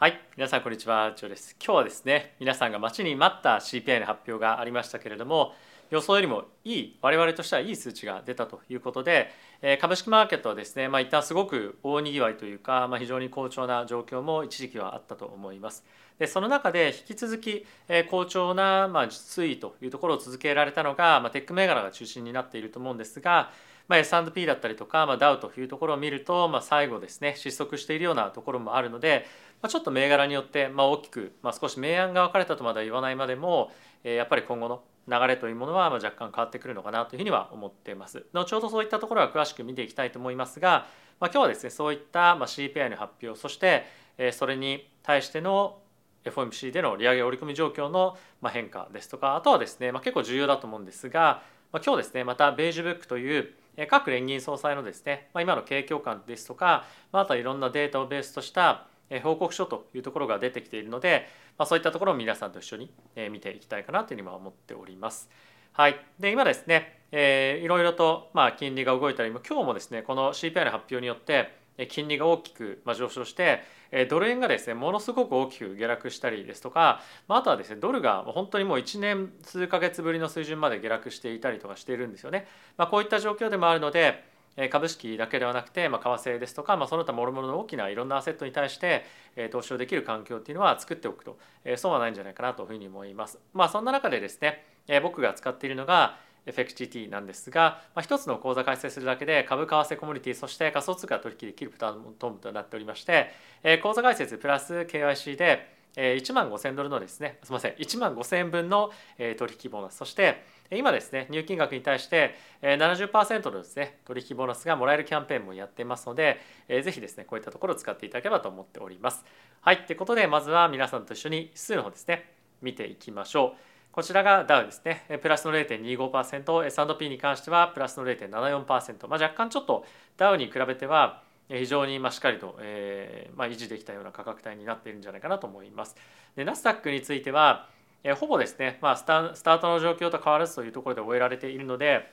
はい皆さんこんにちはジョーです。今日はですね皆さんが待ちに待った CPI の発表がありましたけれども予想よりもいい我々としてはいい数値が出たということで株式マーケットはですね、まあ、一旦すごく大にぎわいというか、まあ、非常に好調な状況も一時期はあったと思います。でその中で引き続き好調なま推移というところを続けられたのが、まあ、テック銘柄が中心になっていると思うんですがまあ、S&P だったりとか、まあ、ダウというところを見ると、まあ、最後ですね失速しているようなところもあるので、まあ、ちょっと銘柄によって、まあ、大きく、まあ、少し明暗が分かれたとまでは言わないまでも、えー、やっぱり今後の流れというものはま若干変わってくるのかなというふうには思っています。後ほどそういったところは詳しく見ていきたいと思いますが、まあ、今日はですねそういったま CPI の発表そしてそれに対しての FOMC での利上げ織り込み状況の変化ですとかあとはですね、まあ、結構重要だと思うんですが、まあ、今日ですねまたベージュブックという各連銀総裁のですね、まあ、今の景況感ですとか、まあ、あとはいろんなデータをベースとした報告書というところが出てきているので、まあ、そういったところを皆さんと一緒に見ていきたいかなというふうに思っております。はい、で今ですね、えー、いろいろとまあ金利が動いたり今日もですねこの CPI の発表によって金利が大きく上昇してドル円がですねものすごく大きく下落したりですとかあとはですねドルが本当にもう1年数ヶ月ぶりの水準まで下落していたりとかしているんですよね。まあ、こういった状況でもあるので株式だけではなくて、まあ、為替ですとか、まあ、その他諸々の大きないろんなアセットに対して投資をできる環境っていうのは作っておくとそうはないんじゃないかなというふうに思います。まあ、そんな中でですね僕が使っているのが FXGT なんですが、まあ、一つの口座開設するだけで株為替コミュニティそして仮想通貨取引できるプラットフォームとなっておりまして、え口座開設プラス KYC で1万5000ドルのですねすみません1万5000円分の取引ボーナスそして今ですね入金額に対して70%のですね取引ボーナスがもらえるキャンペーンもやっていますのでぜひですねこういったところを使っていただければと思っております。はいということでまずは皆さんと一緒に指数の方ですね見ていきましょう。こちらがダウですね。プラスの0.25%、S&P に関してはプラスの0.74%。まあ、若干ちょっとダウに比べては非常にしっかりと、えーまあ、維持できたような価格帯になっているんじゃないかなと思います。でナスダックについては、えー、ほぼですね、まあスタ、スタートの状況と変わらずというところで終えられているので、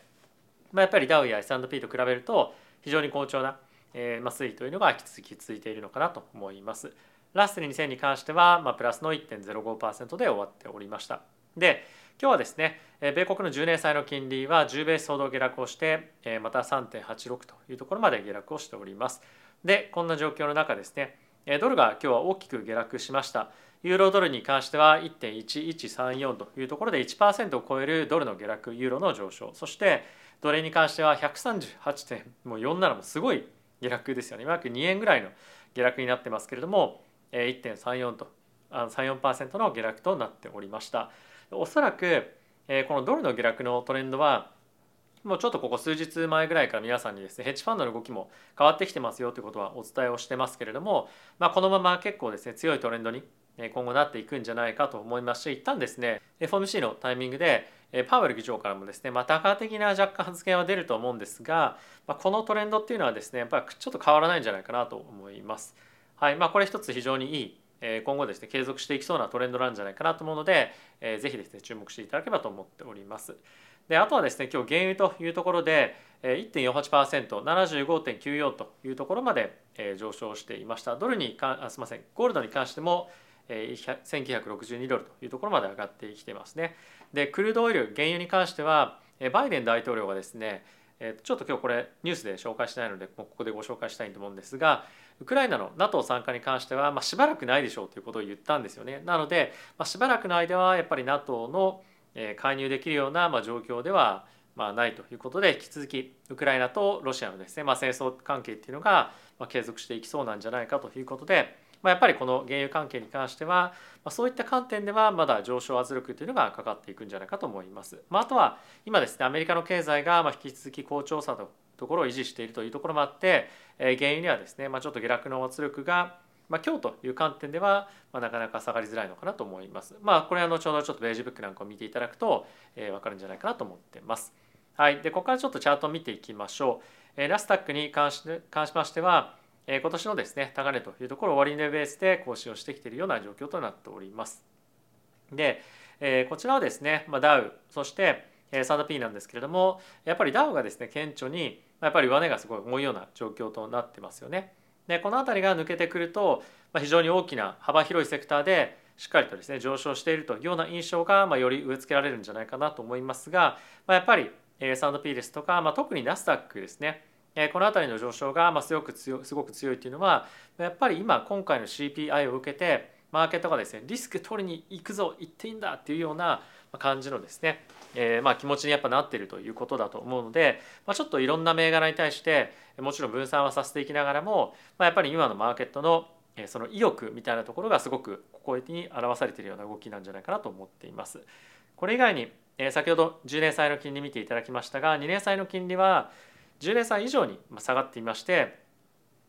まあ、やっぱりダウや S&P と比べると非常に好調な、えーまあ、推移というのが引き続き続いているのかなと思います。ラッセル2000に関しては、まあ、プラスの1.05%で終わっておりました。で今日はですね米国の10年債の金利は10ベースほど下落をしてまた3.86というところまで下落をしております。でこんな状況の中ですねドルが今日は大きく下落しました。ユーロドルに関しては1.1134というところで1%を超えるドルの下落ユーロの上昇。そしてドルに関しては138.47もすごい下落ですよね。約2円ぐらいの下落になってますけれども1.34と34%の下落となっておりました。おそらくえこのドルの下落のトレンドはもうちょっとここ数日前ぐらいから皆さんにですねヘッジファンドの動きも変わってきてますよということはお伝えをしてますけれども、まあ、このまま結構ですね強いトレンドに今後なっていくんじゃないかと思いますし一旦ですね FOMC のタイミングでパウエル議長からもですね、まあ、多価的な若干発言は出ると思うんですが、まあ、このトレンドっていうのはですねやっぱりちょっと変わらないんじゃないかなと思います。はいまあ、これ一つ非常にいい今後ですね継続していきそうなトレンドなんじゃないかなと思うので、えー、ぜひですね注目していただければと思っております。であとはですね今日原油というところで 1.48%75.94 というところまで上昇していましたドルにかあすみませんゴールドに関しても1962ドルというところまで上がってきてますねでクルードオイル原油に関してはバイデン大統領がですねちょっと今日これニュースで紹介してないのでここでご紹介したいと思うんですがウクライナの NATO 参加に関しては、まあ、しばらくないでしょうということを言ったんですよね。なので、まあ、しばらくの間はやっぱり NATO の介入できるようなま状況ではまあないということで引き続きウクライナとロシアのですね、まあ、戦争関係っていうのがま継続していきそうなんじゃないかということで、まあ、やっぱりこの原油関係に関しては、まあ、そういった観点ではまだ上昇圧力というのがかかっていくんじゃないかと思います。まあ、あとは今ですねアメリカの経済がまあ引き続き好調さとところを維持しているというところもあって、え原油にはですね、まあ、ちょっと下落の圧力がまあ、今日という観点では、まあ、なかなか下がりづらいのかなと思います。まあ、これは後ほどちょっとベージュブックなんかを見ていただくと、えー、分かるんじゃないかなと思ってます。はい。で、ここからちょっとチャートを見ていきましょう。えー、ラスタックに関し関しましては、えー、今年のですね、高値というところを終値ベースで更新をしてきているような状況となっております。で、えー、こちらはですね、まあ、ダウ、そして、S&P なんですけれどもやっぱりダウがですね顕著にやっぱり上値がすごい重いような状況となってますよね。でこの辺りが抜けてくるとまあ非常に大きな幅広いセクターでしっかりとですね上昇しているというような印象が、まあ、より植え付けられるんじゃないかなと思いますが、まあ、やっぱり S&P ですとか、まあ、特にナスダックですねこの辺りの上昇がすごく強すごく強いというのはやっぱり今今回の CPI を受けてマーケットがですねリスク取りに行くぞ行っていいんだっていうような感じのですね、えー、まあ気持ちにやっぱなっているということだと思うので、まあ、ちょっといろんな銘柄に対してもちろん分散はさせていきながらも、まあ、やっぱり今のマーケットのその意欲みたいなところがすごくここに表されているような動きなんじゃないかなと思っています。これ以外に先ほど10年債の金利見ていただきましたが2年債の金利は10年債以上に下がっていまして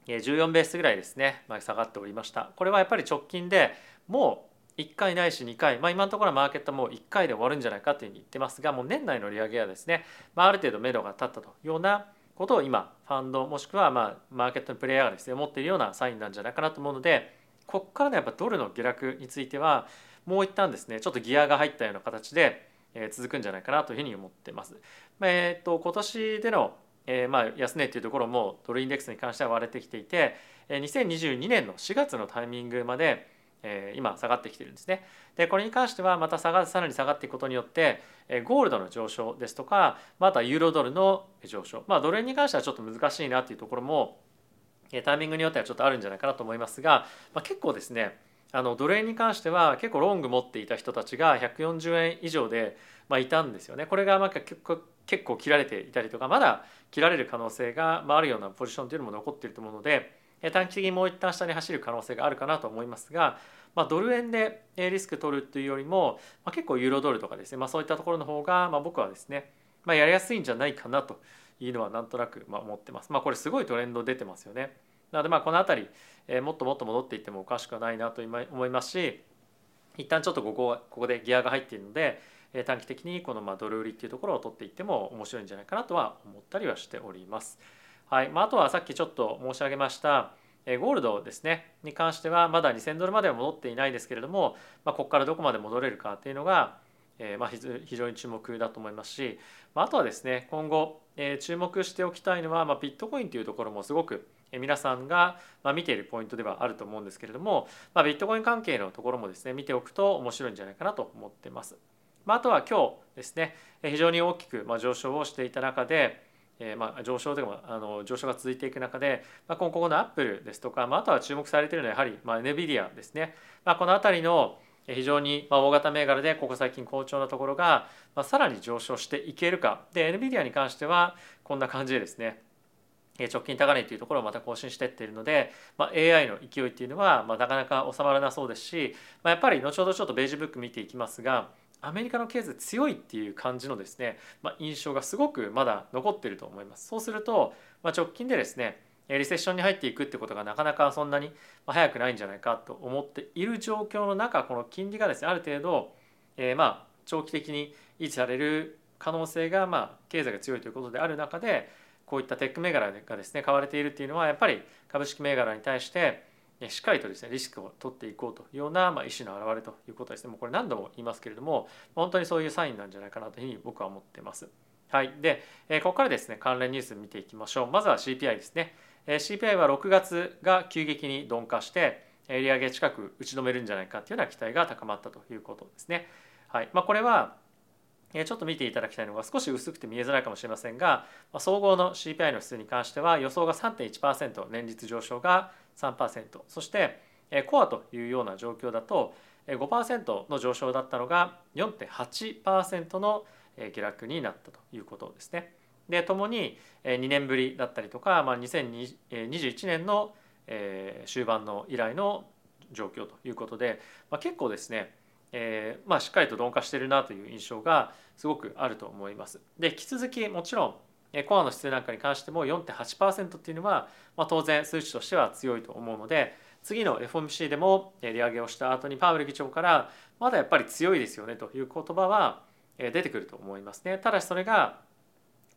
14ベースぐらいですね下がっておりましたこれはやっぱり直近でもう1回ないし2回、まあ、今のところマーケットも1回で終わるんじゃないかというふうに言ってますがもう年内の利上げはですね、まあ、ある程度目処が立ったというようなことを今ファンドもしくはまあマーケットのプレイヤーがですね持っているようなサインなんじゃないかなと思うのでここからのやっぱドルの下落についてはもう一旦ですねちょっとギアが入ったような形で続くんじゃないかなというふうに思ってます。えー、と今年でのえー、まあ安値っていうところもドルインデックスに関しては割れてきていて2022年の4月のタイミングまでえ今下がってきてるんですね。でこれに関してはまた下がさらに下がっていくことによってえゴールドの上昇ですとかまたユーロドルの上昇まあドル円に関してはちょっと難しいなっていうところもタイミングによってはちょっとあるんじゃないかなと思いますが、まあ、結構ですねあのドル円に関しては結構ロング持っていた人たちが140円以上で、まあ、いたんですよね。これがまあ結構結構切られていたりとかまだ切られる可能性があるようなポジションというのも残っていると思うので短期的にもう一旦下に走る可能性があるかなと思いますが、まあ、ドル円でリスク取るというよりも、まあ、結構ユーロドルとかですね、まあ、そういったところの方が、まあ、僕はですね、まあ、やりやすいんじゃないかなというのはなんとなくま思ってます。まあ、これすごいトレンド出てますよね。なのでまあこの辺り、え、もっともっと戻っていってもおかしくはないなと思いますし一旦ちょっとここここでギアが入っているので短期的にこのまドル売りっていうところを取っていっても面白いんじゃないかなとは思ったりはしております。はいまあ、あとはさっきちょっと申し上げましたゴールドですねに関してはまだ2000ドルまでは戻っていないですけれども、まあ、ここからどこまで戻れるかっていうのが、えまあ非常に注目だと思いますし、まあ、とはですね今後、え注目しておきたいのは、まあ、ビットコインというところもすごく皆さんが見ているポイントではあると思うんですけれども、まあ、ビットコイン関係のところもですね見ておくと面白いんじゃないかなと思ってます。まあ、あとは今日ですね非常に大きく上昇をしていた中で、えー、まあ上昇でもあの上昇が続いていく中で、まあ、今後のアップルですとか、まあ、あとは注目されているのはやはり、まあ、NVIDIA ですね、まあ、この辺りの非常に大型銘柄でここ最近好調なところが、まあ、さらに上昇していけるか。で NVIDIA に関してはこんな感じでですね直近高値というところをまた更新していっているので、まあ、AI の勢いっていうのはまあなかなか収まらなそうですし、まあ、やっぱり後ほどちょっとベージュブック見ていきますがアメリカの経済強いっていう感じのですね、まあ、印象がすごくまだ残ってると思います。そうすると、まあ、直近でですねリセッションに入っていくってことがなかなかそんなに早くないんじゃないかと思っている状況の中この金利がですねある程度、えー、まあ長期的に維持される可能性がまあ経済が強いということである中でこういったテック銘柄がですね買われているっていうのはやっぱり株式銘柄に対してしっかりとですねリスクを取っていこうというような、まあ、意思の表れということですね。もうこれ何度も言いますけれども本当にそういうサインなんじゃないかなというふうに僕は思ってます。はい、で、えここからですね関連ニュース見ていきましょう。まずは CPI ですね、え CPI は6月が急激に鈍化して利上げ近く打ち止めるんじゃないかというような期待が高まったということですね。はい。まあ、これはちょっと見ていただきたいのが少し薄くて見えづらいかもしれませんが総合の CPI の指数に関しては予想が3.1%年率上昇が3%そしてコアというような状況だと5%の上昇だったのが4.8%の下落になったということですね。でともに2年ぶりだったりとか、まあ、2021年の終盤の以来の状況ということで、まあ、結構ですねえー、まあ、しっかりと鈍化してるなという印象がすごくあると思います。で引き続きもちろんコアの指数なんかに関しても4.8%っていうのは、まあ、当然数値としては強いと思うので次の FOMC でも利上げをした後にパウエル議長からまだやっぱり強いですよねという言葉は出てくると思いますね。ただしそれが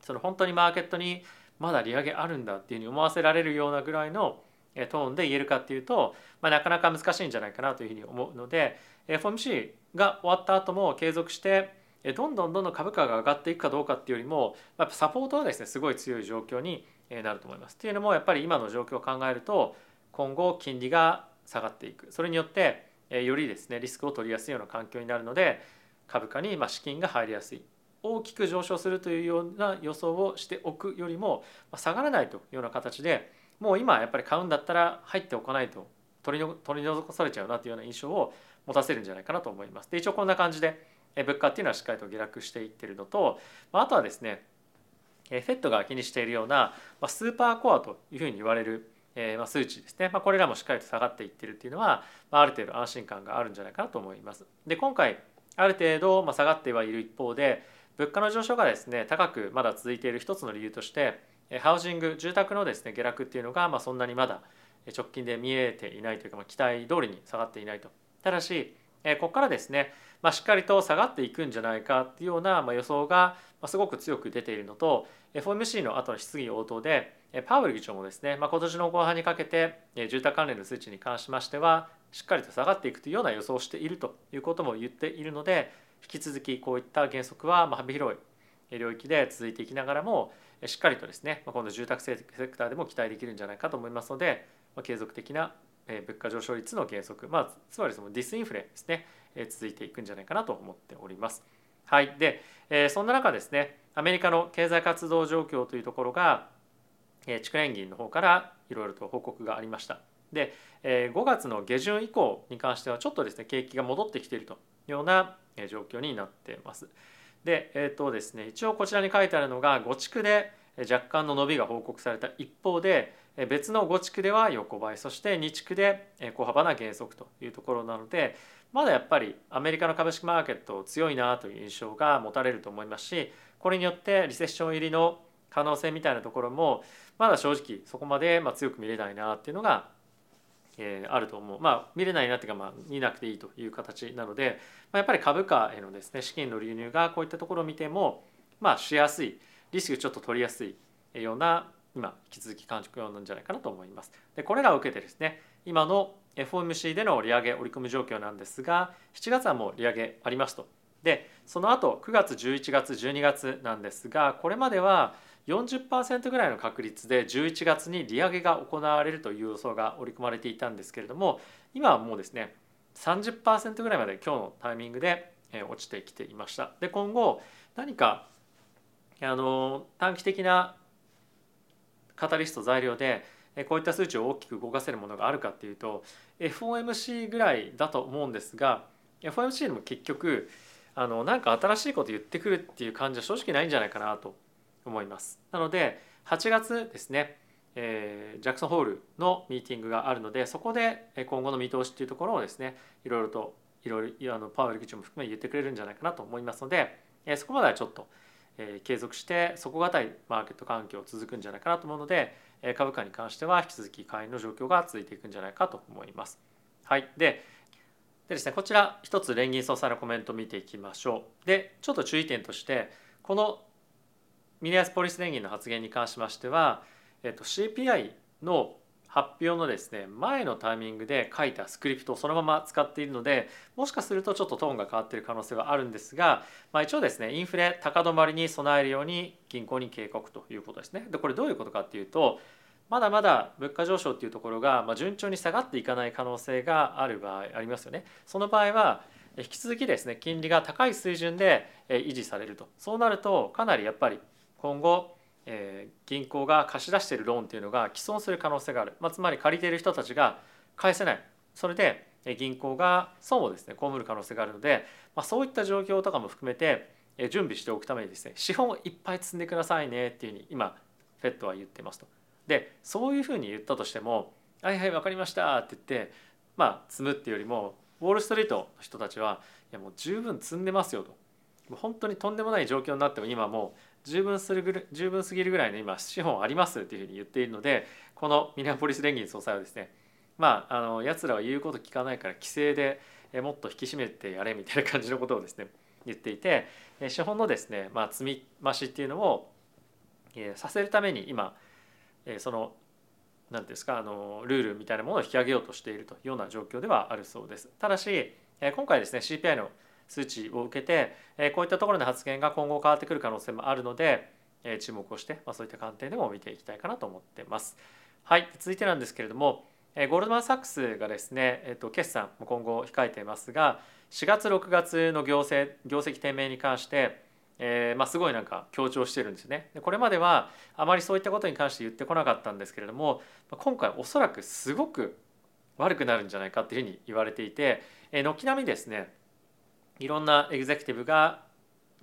その本当にマーケットにまだ利上げあるんだっていうふうに思わせられるようなぐらいのトーンで言えるかっていうと、まあ、なかなか難しいんじゃないかなというふうに思うので FOMC が終わった後も継続してどんどんどんどん株価が上がっていくかどうかっていうよりもやっぱサポートはですねすごい強い状況になると思います。っていうのもやっぱり今の状況を考えると今後金利が下がっていくそれによってよりですねリスクを取りやすいような環境になるので株価に資金が入りやすい大きく上昇するというような予想をしておくよりも下がらないというような形でもう今やっぱり買うんだったら入っておかないと取り取り除されちゃうなというような印象を持たせるんじゃないかなと思います。で一応こんな感じで物価っていうのはしっかりと下落していってるのとあとはですね FED が気にしているようなスーパーコアというふうに言われる数値ですね、これらもしっかりと下がっていってるっていうのはある程度安心感があるんじゃないかなと思います。で今回ある程度下がってはいる一方で物価の上昇がですね高くまだ続いている一つの理由としてハウジング住宅のですね下落っていうのがまそんなにまだ直近で見えていないというか、期待通りに下がっていないとただしここからですね、まあ、しっかりと下がっていくんじゃないかっていうような予想がすごく強く出ているのと FOMC の後の質疑応答でパウエル議長もですね、まあ、今年の後半にかけて住宅関連の数値に関しましてはしっかりと下がっていくというような予想をしているということも言っているので引き続きこういった原則は幅広い領域で続いていきながらもしっかりとですね今度住宅セクターでも期待できるんじゃないかと思いますので継続的な物価上昇率の減速、まあ、つまりそのディスインフレですね続いていくんじゃないかなと思っております。はい、でそんな中ですねアメリカの経済活動状況というところが地区連銀の方からいろいろと報告がありました。で5月の下旬以降に関してはちょっとですね景気が戻ってきているというような状況になってます。で、えーとですね、一応こちらに書いてあるのが5地区で若干の伸びが報告された一方で別の5地区では横ばいそして2地区で小幅な減速というところなのでまだやっぱりアメリカの株式マーケット強いなという印象が持たれると思いますしこれによってリセッション入りの可能性みたいなところもまだ正直そこまでま強く見れないなっていうのがえー、あると思うまあ見れないなっていうか、まあ、見なくていいという形なので、まあ、やっぱり株価へのですね資金の流入がこういったところを見てもまあしやすいリスクちょっと取りやすいような今引き続き感触なんじゃないかなと思います。でこれらを受けてですね今の FOMC での利上げ織り込む状況なんですが7月はもう利上げありますと。でその後9月11月12月なんですがこれまでは40%ぐらいの確率で11月に利上げが行われるという予想が織り込まれていたんですけれども今はもうですね30%ぐらいまで今日のタイミングで落ちてきていました。で今後何かあの短期的なカタリスト材料でこういった数値を大きく動かせるものがあるかっていうと FOMC ぐらいだと思うんですが FOMC でも結局あのなんか新しいこと言ってくるっていう感じは正直ないんじゃないかなと思います。なので8月ですね、えー、ジャクソンホールのミーティングがあるのでそこで今後の見通しっていうところをですねいろいろといろいろあのパウエル議長も含め言ってくれるんじゃないかなと思いますので、えー、そこまではちょっと、えー、継続して底堅いマーケット環境続くんじゃないかなと思うので、株価に関しては引き続き買いの状況が続いていくんじゃないかと思います。はい、ででですねこちら一つ連銀総裁のコメントを見ていきましょう。でちょっと注意点としてこのミネアスポリス連銀の発言に関しましては、えっと、CPI の発表のですね前のタイミングで書いたスクリプトをそのまま使っているのでもしかするとちょっとトーンが変わっている可能性はあるんですが、まあ、一応ですねインフレ高止まりに備えるように銀行に警告ということですね。でこれどういうことかっていうとまだまだ物価上昇っていうところが順調に下がっていかない可能性がある場合ありますよね。その場合は引き続きですね金利が高い水準で維持されるとそうなるとかなりやっぱり今後、えー、銀行が貸し出しているローンっていうのが既存する可能性がある、まあ、つまり借りている人たちが返せないそれで銀行が損をですね被る可能性があるので、まあ、そういった状況とかも含めて準備しておくためにですね資本をいっぱい積んでくださいねっていうふうに今 FED は言ってますと。でそういうふうに言ったとしても「はいはい分かりました」って言ってまあ積むっていうよりもウォール・ストリートの人たちはいやもう十分積んでますよと。本当にとんでもない状況になっても今もう十分するぐる十分すぎるぐらいの今資本ありますっていうふうに言っているのでこのミネアポリス連銀総裁はですねまああのやつらは言うこと聞かないから規制でもっと引き締めてやれみたいな感じのことをですね言っていて資本のですね、まあ、積み増しっていうのをさせるために今その何ですかあのルールみたいなものを引き上げようとしているというような状況ではあるそうです。ただし今回ですね CPI の数値を受けてこういったところの発言が今後変わってくる可能性もあるので注目をして、ま、そういった観点でも見ていきたいかなと思ってます。はい続いてなんですけれどもゴールドマン・サックスがですね、えっと、決算も今後控えていますが4月6月の業績業績低迷に関してえー、まあ、すごいなんか強調してるんですよね。でこれまではあまりそういったことに関して言ってこなかったんですけれども今回おそらくすごく悪くなるんじゃないかっていうふうに言われていて、え、軒並みですねいろんなエグゼクティブが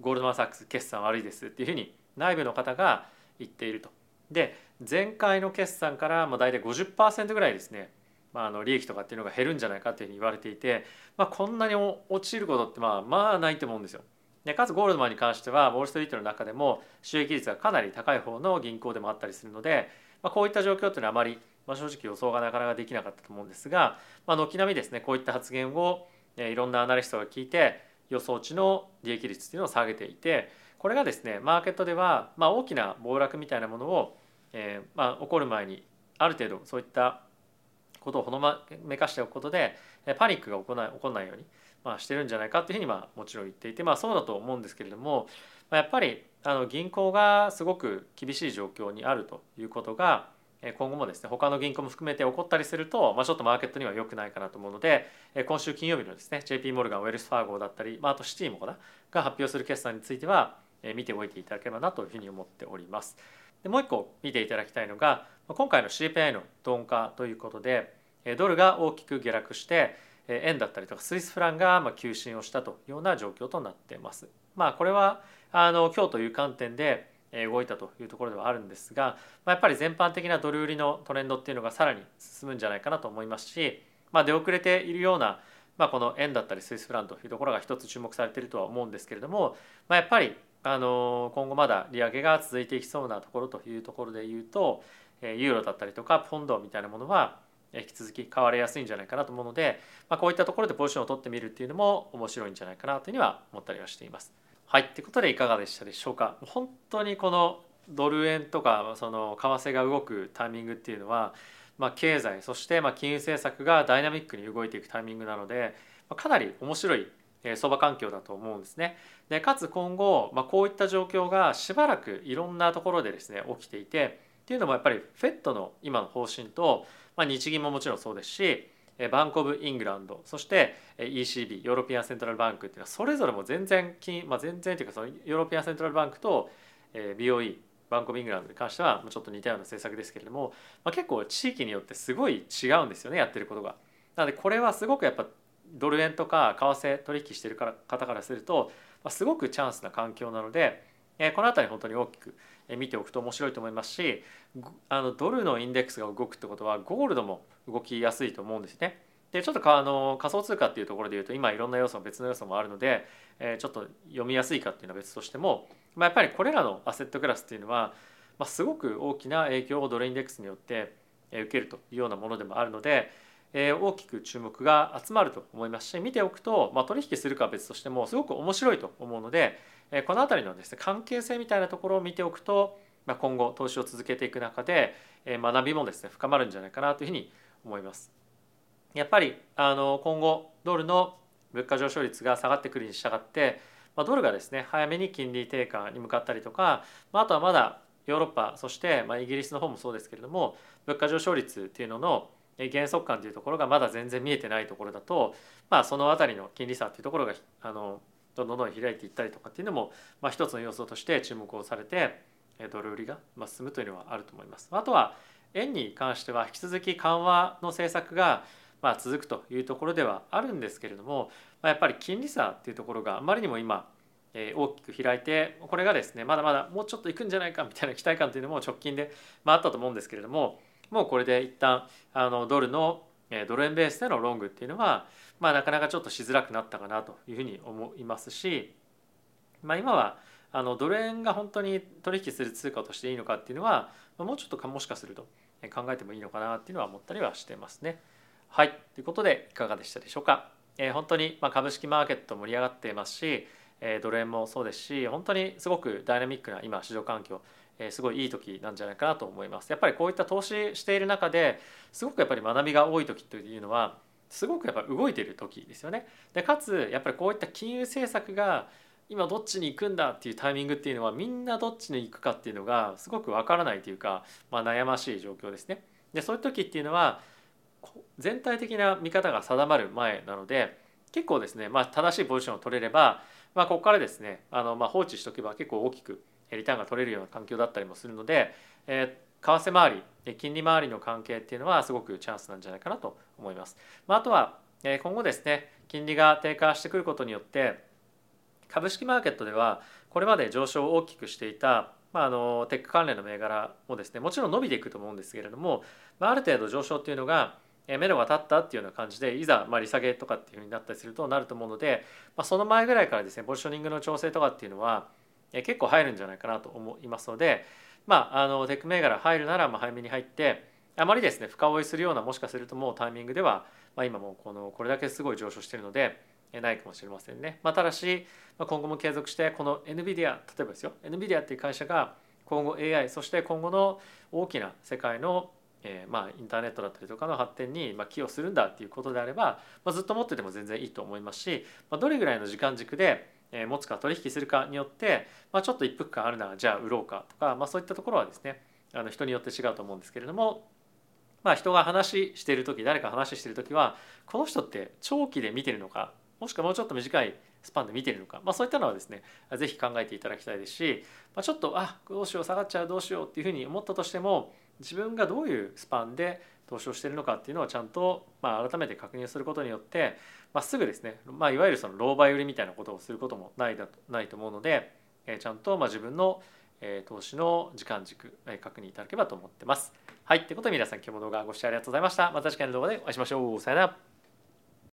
ゴールドマン・サックス決算悪いですっていうふうに内部の方が言っていると。で前回の決算からまあ大体50%ぐらいですね、まあ、あの利益とかっていうのが減るんじゃないかっていうふうに言われていて、まあ、こんなに落ちることってまあまあないと思うんですよ。でかつゴールドマンに関してはウォール・ストリートの中でも収益率がかなり高い方の銀行でもあったりするので、まあ、こういった状況っていうのはあまり、まあ、正直予想がなかなかできなかったと思うんですが、まあ、軒並みですねこういった発言をいろんなアナリストが聞いて予想値の利益率っていうのを下げていてこれがですねマーケットでは、まあ、大きな暴落みたいなものを、えーまあ、起こる前にある程度そういったことをほのめかしておくことでパニックが起こない起こらないようにまあ、してるんじゃないかっていうふうにまあもちろん言っていて、まあ、そうだと思うんですけれども、まあ、やっぱりあの銀行がすごく厳しい状況にあるということが今後もですね他の銀行も含めて起こったりすると、ま、ちょっとマーケットには良くないかなと思うので今週金曜日のですね JP モルガンウェルスファーゴだったり、まあ、とシティもかなが発表する決算については見ておいていただければなというふうに思っております。でもう一個見ていただきたいのが今回の CPI の鈍化ということでドルが大きく下落して円だったりとかスイスフランが急進をしたというような状況となっています。まあ、これはあの今日という観点で動いたというところではあるんですが、まあ、やっぱり全般的なドル売りのトレンドっていうのがさらに進むんじゃないかなと思いますし、まあ、出遅れているような、まあ、この円だったりスイスフランというところが一つ注目されているとは思うんですけれども、まあ、やっぱりあの今後まだ利上げが続いていきそうなところというところで言うとユーロだったりとかポンドみたいなものは引き続き買われやすいんじゃないかなと思うので、まあ、こういったところでポジションを取ってみるっていうのも面白いんじゃないかなというふうには思ったりはしています。はい、ということでいかがでしたでしょうか？本当にこのドル円とかその為替が動くタイミングっていうのは、まあ、経済そしてまあ金融政策がダイナミックに動いていくタイミングなので、かなり面白い相場環境だと思うんですね。でかつ今後、まあ、こういった状況がしばらくいろんなところでですね起きていてっていうのもやっぱり FED の今の方針とまあ、日銀ももちろんそうですし Bank of England そして ECB European Central Bank っていうのはそれぞれも全然金、まあ、全然というかその European Central Bank と BOE Bank of England に関してはちょっと似たような政策ですけれども、まあ、結構地域によってすごい違うんですよねやってることが。なのでこれはすごくやっぱドル円とか為替取引してるから方からすると、まあ、すごくチャンスな環境なのでこの辺り本当に大きく見ておくと面白いと思いますしあのドルのインデックスが動くってことはゴールドも動きやすいと思うんですね。でちょっとかあの仮想通貨っていうところで言うと今いろんな要素別の要素もあるので、えー、ちょっと読みやすいかっていうのは別としても、まあ、やっぱりこれらのアセットクラスっていうのは、まあ、すごく大きな影響をドルインデックスによって受けるというようなものでもあるので、えー、大きく注目が集まると思いますし見ておくと、まあ、取引するかは別としてもすごく面白いと思うので、えー、この辺りのですね関係性みたいなところを見ておくとまあ、今後投資を続けていく中でえ学びもですね深まるんじゃないかなというふうに思います。思いますやっぱりあの今後ドルの物価上昇率が下がってくるに従って、まあ、ドルがですね早めに金利低下に向かったりとか、まあ、あとはまだヨーロッパそしてまあイギリスの方もそうですけれども物価上昇率っていうのの減速感というところがまだ全然見えてないところだと、まあ、その辺りの金利差っていうところがあのどんどんどん開いていったりとかっていうのも、まあ、一つの要素として注目をされてドル売りが進むというのはあると思います。あとは円に関しては引き続き緩和の政策がまあ続くというところではあるんですけれどもやっぱり金利差っていうところがあまりにも今大きく開いてこれがですねまだまだもうちょっといくんじゃないかみたいな期待感というのも直近であったと思うんですけれどももうこれで一旦あのドルのドル円ベースでのロングっていうのは、まあ、なかなかちょっとしづらくなったかなというふうに思いますし、まあ、今はあのドル円が本当に取引する通貨としていいのかっていうのはもうちょっとかもしかすると考えてもいいのかなっていうのは思ったりはしてますね。はいということでいかがでしたでしょうか？えー、本当にま株式マーケット盛り上がっていますし、えー、ドル円もそうですし本当にすごくダイナミックな今市場環境えすごいいい時なんじゃないかなと思います。やっぱりこういった投資している中ですごくやっぱり学びが多い時というのはすごくやっぱ動いている時ですよね。でかつやっぱりこういった金融政策が今どっちに行くんだっていうタイミングっていうのはみんなどっちに行くかっていうのがすごくわからないというか、まあ、悩ましい状況ですね。でそういう時っていうのは全体的な見方が定まる前なので結構ですね、まあ、正しいポジションを取れれば、まあ、ここからですねあの、まあ、放置しておけば結構大きくリターンが取れるような環境だったりもするので、えー、為替周り金利周りの関係っていうのはすごくチャンスなんじゃないかなと思います。まあ、あとは今後ですね金利が低下してくることによって株式マーケットではこれまで上昇を大きくしていたまあ、あのテック関連の銘柄もですねもちろん伸びていくと思うんですけれども、まあ、ある程度上昇っていうのが目処が立ったっていうような感じでいざま利下げとかっていうふうになったりするとなると思うので、まあ、その前ぐらいからですねポジショニングの調整とかっていうのは結構入るんじゃないかなと思いますので、まあ、あのテック銘柄入るならま早めに入ってあまりですね深追いするようなもしかするともうタイミングでは、まあ、今もこのこれだけすごい上昇してるのでないかもしれませんね。まあ、ただし今後も継続してこの NVIDIA 例えばですよ NVIDIA っていう会社が今後 AI そして今後の大きな世界のえー、まあインターネットだったりとかの発展にまあ寄与するんだっていうことであれば、まあ、ずっと持ってても全然いいと思いますし、まあ、どれぐらいの時間軸で持つか取引するかによって、まあ、ちょっと一服感あるならじゃあ売ろうかとか、まあ、そういったところはですねあの人によって違うと思うんですけれども、まあ、人が話している時誰か話している時はこの人って長期で見てるのかもしくはもうちょっと短いスパンで見てるのか、まあ、そういったのはですね是非考えていただきたいですし、まあ、ちょっとあどうしよう下がっちゃうどうしようっていうふうに思ったとしても自分がどういうスパンで投資をしているのかっていうのをちゃんと、まあ、改めて確認することによって、まあ、すぐですね、まあ、いわゆるその狼狽売りみたいなことをすることもないだないと思うので、え、ちゃんとまあ自分のえ投資の時間軸、え確認いただければと思ってます。はい。ということで皆さん今日も動画ご視聴ありがとうございました。また次回の動画でお会いしましょう。さよなら。